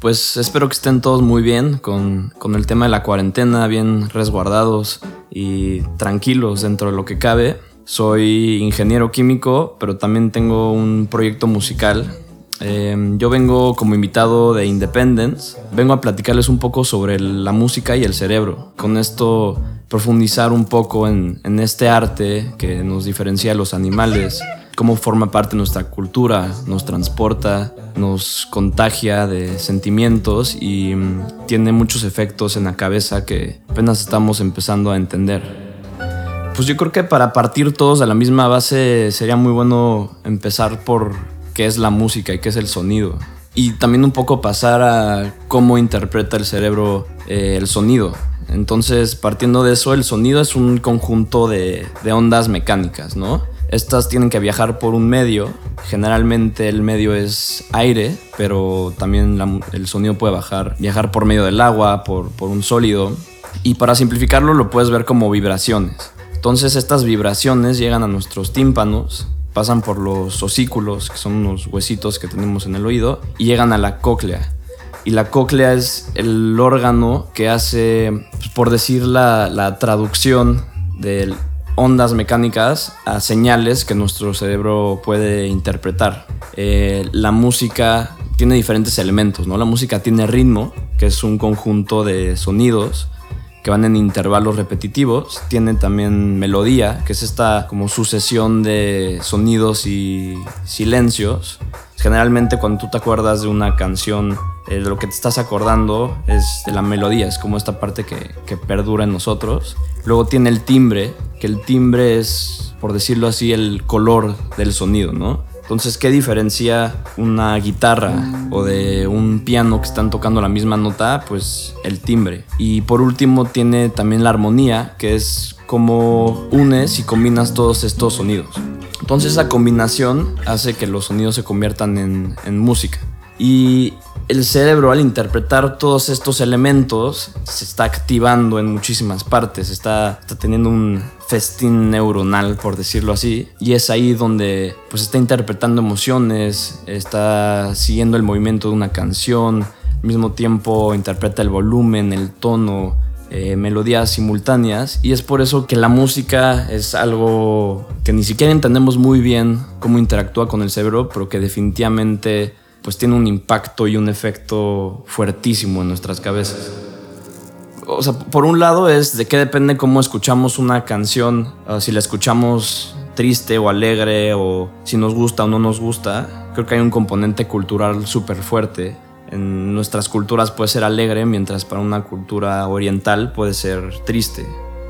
Pues espero que estén todos muy bien con, con, el tema de la cuarentena, bien resguardados y tranquilos dentro de lo que cabe. Soy ingeniero químico, pero también tengo un proyecto musical. Em, yo vengo como invitado de Independence. Vengo a platicarles un poco sobre la música y el cerebro. Con esto profundizar un poco en, en este arte que nos diferencia de los animales cómo forma parte de nuestra cultura, nos transporta, nos contagia de sentimientos y mm, tiene muchos efectos en la cabeza que apenas estamos empezando a entender. Pues yo creo que para partir todos a la misma base sería muy bueno empezar por qué es la música y qué es el sonido. Y también un poco pasar a cómo interpreta el cerebro eh, el sonido. Entonces, partiendo de eso, el sonido es un conjunto de, de ondas mecánicas, ¿no? Estas tienen que viajar por un medio. Generalmente el medio es aire, pero también el sonido puede bajar, viajar por medio del agua, por, por un sólido. Y para simplificarlo lo puedes ver como vibraciones. Entonces estas vibraciones llegan a nuestros tímpanos, pasan por los osículos, que son unos huesitos que tenemos en el oído, y llegan a la cóclea. Y la cóclea es el órgano que hace, pues, por decir, la, la traducción del ondas mecánicas a señales que nuestro cerebro puede interpretar. Eh, la música tiene diferentes elementos, ¿no? La música tiene ritmo, que es un conjunto de sonidos que van en intervalos repetitivos. Tiene también melodía, que es esta como sucesión de sonidos y silencios. Generalmente cuando tú te acuerdas de una canción, eh, de lo que te estás acordando es de la melodía, es como esta parte que, que perdura en nosotros. Luego tiene el timbre, que el timbre es, por decirlo así, el color del sonido, ¿no? Entonces, ¿qué diferencia una guitarra o de un piano que están tocando la misma nota? Pues el timbre. Y por último tiene también la armonía, que es como unes y combinas todos estos sonidos. Entonces esa combinación hace que los sonidos se conviertan en, en música. Y el cerebro al interpretar todos estos elementos se está activando en muchísimas partes, está, está, teniendo un festín neuronal, por decirlo así, y es ahí donde pues está interpretando emociones, está siguiendo el movimiento de una canción, al mismo tiempo interpreta el volumen, el tono, eh, melodías simultáneas y es por eso que la música es algo que ni siquiera entendemos muy bien cómo interactúa con el cerebro, pero que definitivamente pues tiene un impacto y un efecto fuertísimo en nuestras cabezas. O sea, por un lado es de qué depende cómo escuchamos una canción, si la escuchamos triste o alegre o si nos gusta o no nos gusta. Creo que hay un componente cultural súper fuerte. En nuestras culturas puede ser alegre, mientras para una cultura oriental puede ser triste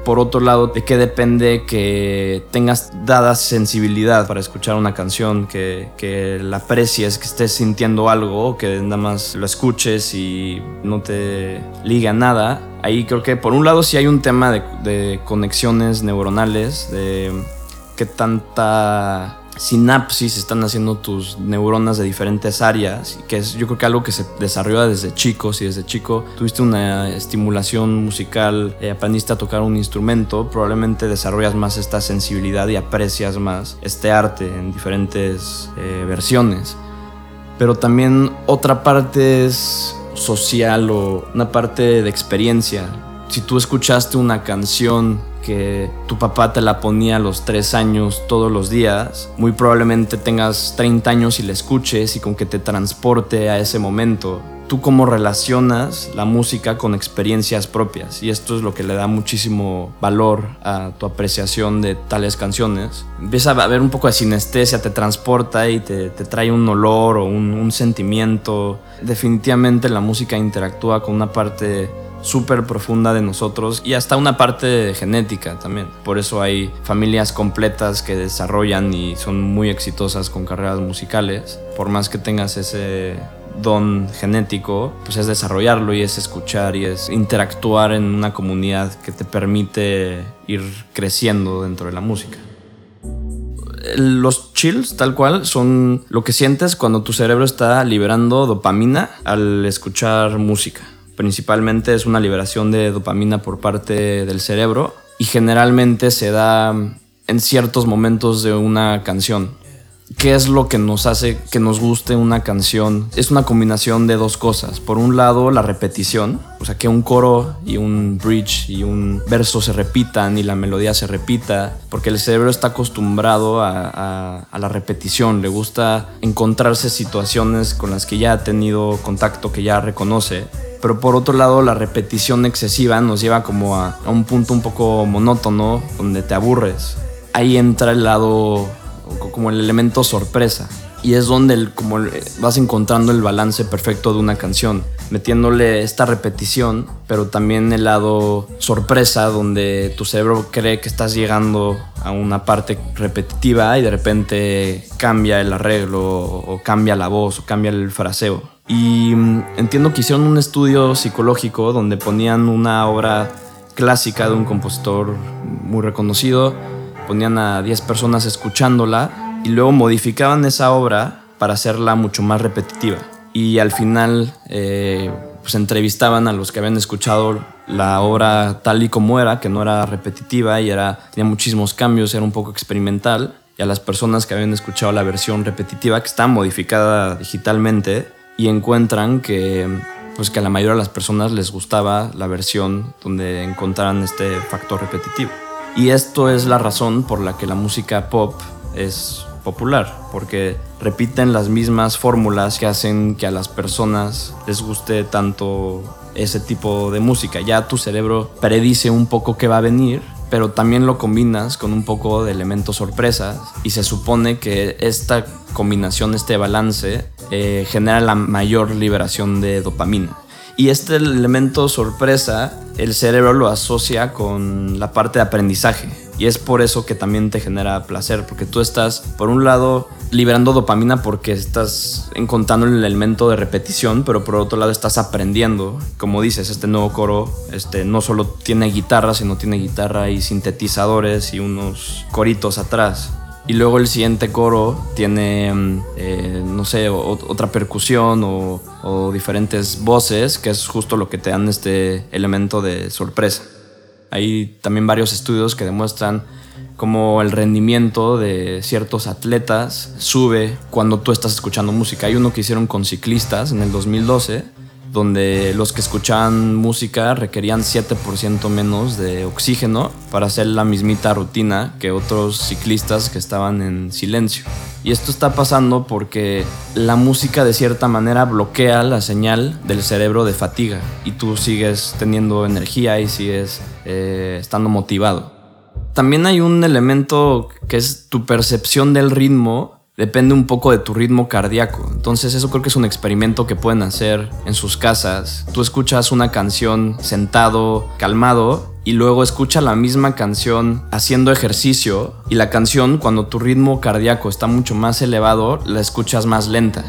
por otro lado, de qué depende que tengas dada sensibilidad para escuchar una canción, que, que la aprecies, que estés sintiendo algo, que nada más lo escuches y no te liga nada. Ahí creo que por un lado sí hay un tema de, de conexiones neuronales, de qué tanta sinapsis están haciendo tus neuronas de diferentes áreas, que es yo creo que algo que se desarrolla desde chico, si desde chico tuviste una estimulación musical, eh, aprendiste a tocar un instrumento, probablemente desarrollas más esta sensibilidad y aprecias más este arte en diferentes eh, versiones. Pero también otra parte es social o una parte de experiencia. Si tú escuchaste una canción tu papá te la ponía a los 3 años todos los días, muy probablemente tengas 30 años y la escuches y con que te transporte a ese momento. Tú cómo relacionas la música con experiencias propias y esto es lo que le da muchísimo valor a tu apreciación de tales canciones. Empieza a haber un poco de sinestesia, te transporta y te, trae un olor o un, un sentimiento. Definitivamente la música interactúa con una parte súper profunda de nosotros y hasta una parte genética también. Por eso hay familias completas que desarrollan y son muy exitosas con carreras musicales. Por más que tengas ese don genético, pues es desarrollarlo y es escuchar y es interactuar en una comunidad que te permite ir creciendo dentro de la música. Los chills, tal cual, son lo que sientes cuando tu cerebro está liberando dopamina al escuchar música principalmente es una liberación de dopamina por parte del cerebro y generalmente se da en ciertos momentos de una canción. ¿Qué es lo que nos hace que nos guste una canción? Es una combinación de dos cosas. Por un lado, la repetición, o sea, que un coro y un bridge y un verso se repitan y la melodía se repita, porque el cerebro está acostumbrado a, la repetición, le gusta encontrarse situaciones con las que ya ha tenido contacto, que ya reconoce. Pero por otro lado, la repetición excesiva nos lleva como a, un punto un poco monótono, donde te aburres. Ahí entra el lado como el elemento sorpresa. Y es donde como vas encontrando el balance perfecto de una canción, metiéndole esta repetición, pero también el lado sorpresa, donde tu cerebro cree que estás llegando a una parte repetitiva y de repente cambia el arreglo, o cambia la voz, o cambia el fraseo. Y mm, entiendo que hicieron un estudio psicológico donde ponían una obra clásica de un compositor muy reconocido ponían a 10 personas escuchándola y luego modificaban esa obra para hacerla mucho más repetitiva. Y al final eh, pues entrevistaban a los que habían escuchado la obra tal y como era, que no era repetitiva y era, tenía muchísimos cambios, era un poco experimental. Y a las personas que habían escuchado la versión repetitiva, que está modificada digitalmente, y encuentran que, pues que a la mayoría de las personas les gustaba la versión donde encontraran este factor repetitivo. Y esto es la razón por la que la música pop es popular, porque repiten las mismas fórmulas que hacen que a las personas les guste tanto ese tipo de música. Ya tu cerebro predice un poco qué va a venir, pero también lo combinas con un poco de elementos sorpresas y se supone que esta combinación, este balance, eh, genera la mayor liberación de dopamina. Y este elemento sorpresa, el cerebro lo asocia con la parte de aprendizaje. Y es por eso que también te genera placer, porque tú estás, por un lado, liberando dopamina porque estás encontrando el elemento de repetición, pero por otro lado estás aprendiendo. Como dices, este nuevo coro este, no solo tiene guitarra, sino tiene guitarra y sintetizadores y unos coritos atrás. Y luego el siguiente coro tiene, mm, eh, no sé, otra percusión o, diferentes voces, que es justo lo que te dan este elemento de sorpresa. Hay también varios estudios que demuestran cómo el rendimiento de ciertos atletas sube cuando tú estás escuchando música. Hay uno que hicieron con ciclistas en el 2012 donde los que escuchaban música requerían 7% menos de oxígeno para hacer la mismita rutina que otros ciclistas que estaban en silencio. Y esto está pasando porque la música de cierta manera bloquea la señal del cerebro de fatiga y tú sigues teniendo energía y sigues eh, estando motivado. También hay un elemento que es tu percepción del ritmo depende un poco de tu ritmo cardíaco. Entonces eso creo que es un experimento que pueden hacer en sus casas. Tú escuchas una canción sentado, calmado, y luego escucha la misma canción haciendo ejercicio y la canción cuando tu ritmo cardíaco está mucho más elevado, la escuchas más lenta.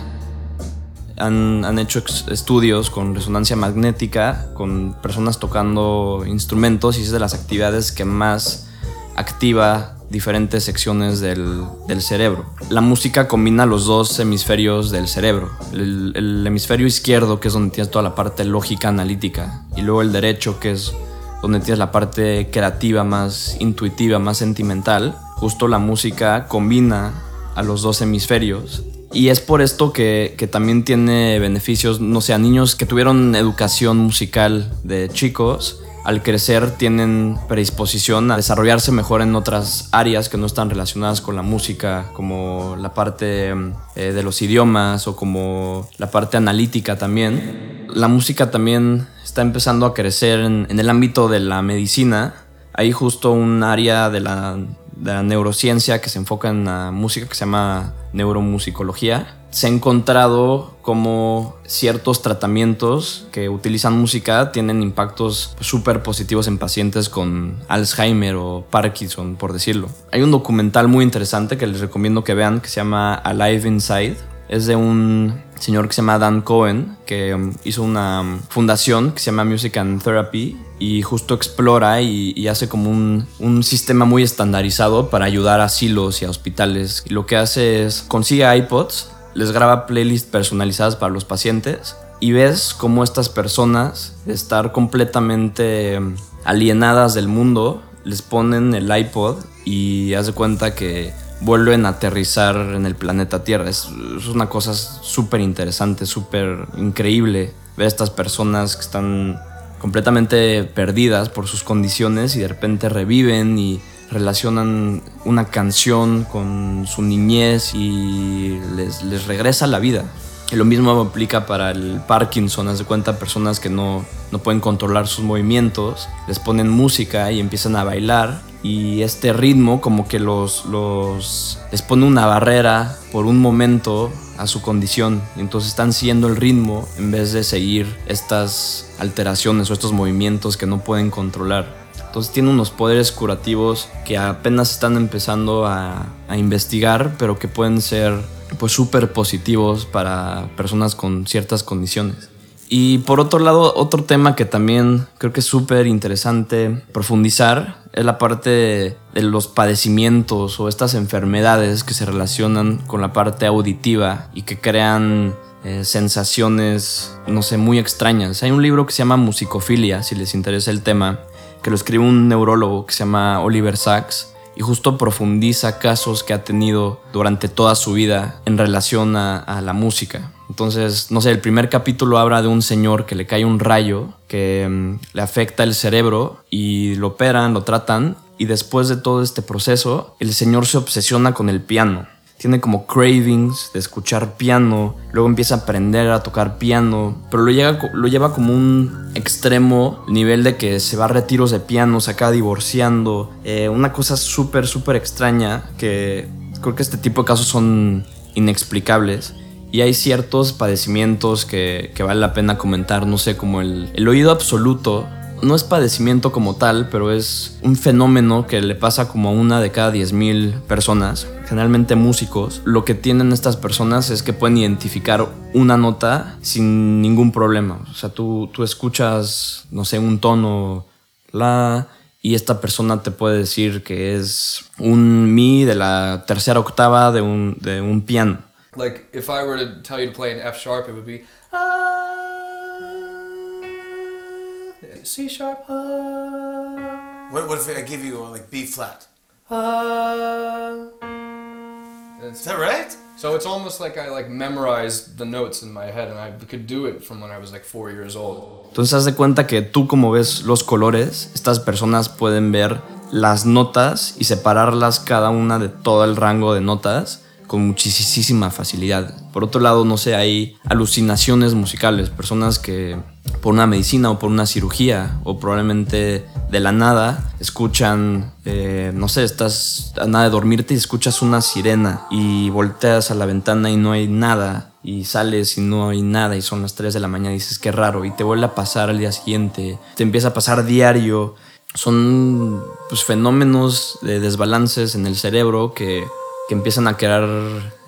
Han, han hecho estudios con resonancia magnética, con personas tocando instrumentos y es de las actividades que más activa diferentes secciones del, cerebro. La música combina los dos hemisferios del cerebro. El, hemisferio izquierdo, que es donde tienes toda la parte lógica analítica, y luego el derecho, que es donde tienes la parte creativa, más intuitiva, más sentimental. Justo la música combina a los dos hemisferios. Y es por esto que, que también tiene beneficios, no sé, a niños que tuvieron educación musical de chicos, al crecer tienen predisposición a desarrollarse mejor en otras áreas que no están relacionadas con la música, como la parte eh, de los idiomas o como la parte analítica también. La música también está empezando a crecer en, en el ámbito de la medicina. Hay justo un área de la la neurociencia que se enfoca en la música que se llama neuromusicología. Se ha encontrado como ciertos tratamientos que utilizan música tienen impactos súper positivos en pacientes con Alzheimer o Parkinson, por decirlo. Hay un documental muy interesante que les recomiendo que vean que se llama Alive Inside. Es de un señor que se llama Dan Cohen, que um, hizo una um, fundación que se llama Music and Therapy y justo explora y, hace como un, un, sistema muy estandarizado para ayudar a asilos y a hospitales. Y lo que hace es consigue iPods, les graba playlists personalizadas para los pacientes y ves cómo estas personas, de estar completamente um, alienadas del mundo, les ponen el iPod y hace cuenta que vuelven a aterrizar en el planeta Tierra. Es, es una cosa súper interesante, súper increíble ver a estas personas que están completamente perdidas por sus condiciones y de repente reviven y relacionan una canción con su niñez y les, les regresa la vida. Y lo mismo aplica para el Parkinson, haz de cuenta personas que no, no pueden controlar sus movimientos, les ponen música y empiezan a bailar y este ritmo como que los, los les pone una barrera por un momento a su condición. Entonces están siguiendo el ritmo en vez de seguir estas alteraciones o estos movimientos que no pueden controlar. Entonces tiene unos poderes curativos que apenas están empezando a, investigar, pero que pueden ser pues súper positivos para personas con ciertas condiciones. Y por otro lado, otro tema que también creo que es súper interesante profundizar es la parte de los padecimientos o estas enfermedades que se relacionan con la parte auditiva y que crean eh, sensaciones, no sé, muy extrañas. Hay un libro que se llama Musicofilia, si les interesa el tema, que lo escribe un neurólogo que se llama Oliver Sacks y justo profundiza casos que ha tenido durante toda su vida en relación a, la música. Entonces, no sé, el primer capítulo habla de un señor que le cae un rayo que mm, le afecta el cerebro y lo operan, lo tratan. Y después de todo este proceso, el señor se obsesiona con el piano. Tiene como cravings de escuchar piano, luego empieza a aprender a tocar piano, pero lo, lleva como un extremo nivel de que se va a retiros de piano, se acaba divorciando, eh, una cosa súper, súper extraña que creo que este tipo de casos son inexplicables. Y hay ciertos padecimientos que, que vale la pena comentar, no sé, como el, el oído absoluto no es padecimiento como tal, pero es un fenómeno que le pasa como a una de cada 10.000 personas, generalmente músicos. Lo que tienen estas personas es que pueden identificar una nota sin ningún problema. O sea, tú, tú escuchas, no sé, un tono, la, y esta persona te puede decir que es un mi de la tercera octava de un, de un piano. Like, if I were to tell you to play an F sharp, it would be. Ah. C sharp. Uh, what, what if I give you like B flat? Uh, Is that right? So it's almost like I like memorized the notes in my head, and I could do it from when I was like four years old. Entonces haz de cuenta que tú como ves los colores, estas personas pueden ver las notas y separarlas cada una de todo el rango de notas con muchísima facilidad. Por otro lado, no sé, hay alucinaciones musicales, personas que por una medicina o por una cirugía o probablemente de la nada escuchan, eh, no sé, estás a nada de dormirte y escuchas una sirena y volteas a la ventana y no hay nada y sales y no hay nada y son las 3 de la mañana y dices qué raro y te vuelve a pasar al día siguiente, te empieza a pasar diario. Son pues, fenómenos de desbalances en el cerebro que que empiezan a crear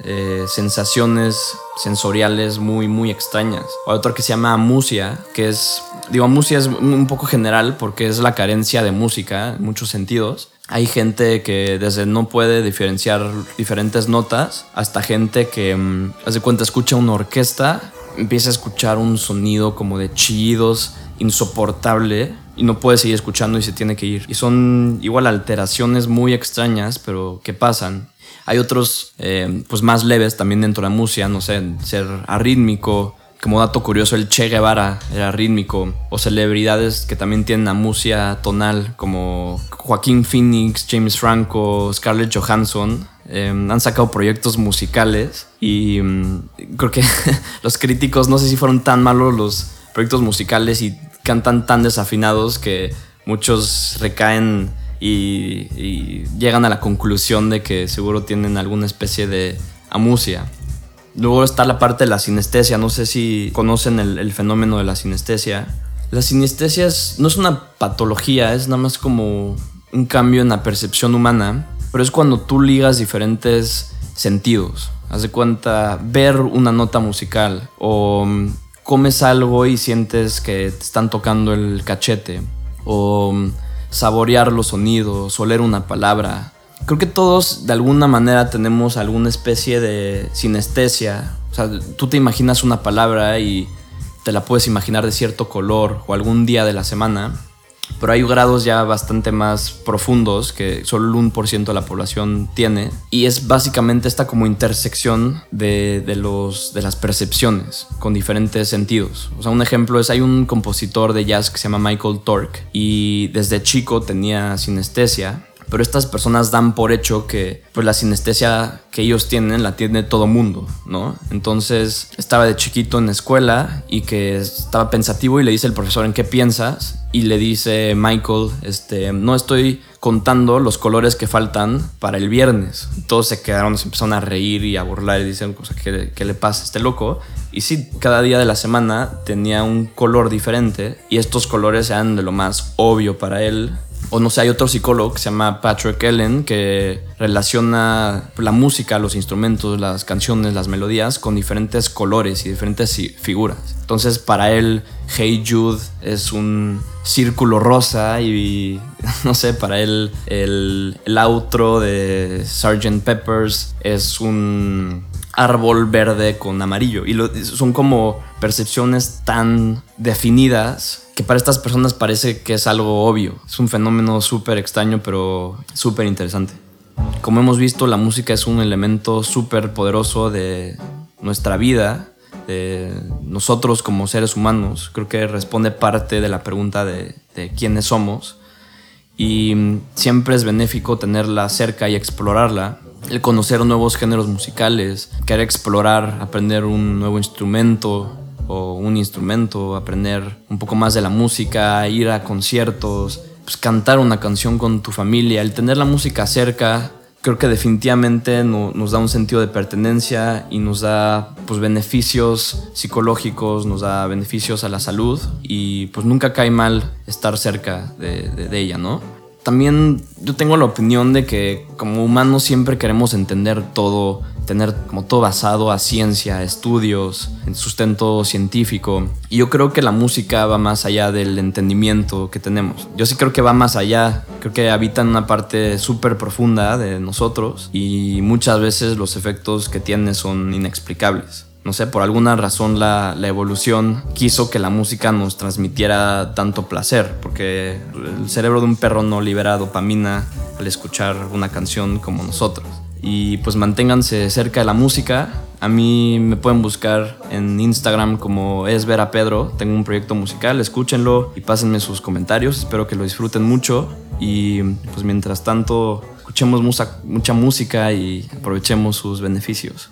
eh, sensaciones sensoriales muy, muy extrañas. Hay otro que se llama amusia, que es, digo, amusia es un poco general porque es la carencia de música en muchos sentidos. Hay gente que desde no puede diferenciar diferentes notas hasta gente que, um, hace cuenta, escucha una orquesta, empieza a escuchar un sonido como de chillidos insoportable y no puede seguir escuchando y se tiene que ir. Y son igual alteraciones muy extrañas, pero que pasan. Hay otros eh, pues más leves también dentro de la música, no sé, ser arrítmico. Como dato curioso, el Che Guevara era rítmico. O celebridades que también tienen amusia tonal, como Joaquín Phoenix, James Franco, Scarlett Johansson. Em, han sacado proyectos musicales y mm, creo que los críticos no sé si fueron tan malos los proyectos musicales y cantan tan desafinados que muchos recaen y, llegan a la conclusión de que seguro tienen alguna especie de amusia. Luego está la parte de la sinestesia, no sé si conocen el, fenómeno de la sinestesia. La sinestesia no es una patología, es nada más como un cambio en la percepción humana, pero es cuando tú ligas diferentes sentidos. Haz de cuenta ver una nota musical o mm, comes algo y sientes que te están tocando el cachete o mm, saborear los sonidos, oler una palabra. Creo que todos de alguna manera tenemos alguna especie de sinestesia. O sea, tú te imaginas una palabra y te la puedes imaginar de cierto color o algún día de la semana. Pero hay grados ya bastante más profundos que solo el 1% de la población tiene y es básicamente esta como intersección de, de, los, de las percepciones con diferentes sentidos. O sea, un ejemplo es hay un compositor de jazz que se llama Michael Tork y desde chico tenía sinestesia pero estas personas dan por hecho que pues la sinestesia que ellos tienen la tiene todo mundo, ¿no? Entonces estaba de chiquito en la escuela y que estaba pensativo y le dice el profesor en qué piensas y le dice Michael, este, no estoy contando los colores que faltan para el viernes. Todos se quedaron, se empezaron a reír y a burlar y dicen, ¿qué, ¿qué le pasa a este loco? Y sí, cada día de la semana tenía un color diferente y estos colores eran de lo más obvio para él o no sé, hay otro psicólogo que se llama Patrick Ellen que relaciona la música, los instrumentos, las canciones, las melodías con diferentes colores y diferentes figuras. Entonces para él Hey Jude es un círculo rosa y no sé, para él el, el outro de Sgt. Peppers es un árbol verde con amarillo. Y son como percepciones tan definidas que para estas personas parece que es algo obvio. Es un fenómeno súper extraño, pero súper interesante. Como hemos visto, la música es un elemento súper poderoso de nuestra vida, de nosotros como seres humanos. Creo que responde parte de la pregunta de, de quiénes somos. Y siempre es benéfico tenerla cerca y explorarla el conocer nuevos géneros musicales, querer explorar, aprender un nuevo instrumento o un instrumento, aprender un poco más de la música, ir a conciertos, pues cantar una canción con tu familia, el tener la música cerca, creo que definitivamente nos da un sentido de pertenencia y nos da pues beneficios psicológicos, nos da beneficios a la salud y pues nunca cae mal estar cerca de, de ella, ¿no? También yo tengo la opinión de que como humanos siempre queremos entender todo, tener como todo basado a ciencia, estudios, en sustento científico. Y yo creo que la música va más allá del entendimiento que tenemos. Yo sí creo que va más allá, creo que habita en una parte súper profunda de nosotros y muchas veces los efectos que tiene son inexplicables no sé, por alguna razón la, evolución quiso que la música nos transmitiera tanto placer, porque el cerebro de un perro no libera dopamina al escuchar una canción como nosotros. Y pues manténganse cerca de la música. A mí me pueden buscar en Instagram como es ver a Pedro. Tengo un proyecto musical, escúchenlo y pásenme sus comentarios. Espero que lo disfruten mucho. Y pues mientras tanto, escuchemos mucha música y aprovechemos sus beneficios.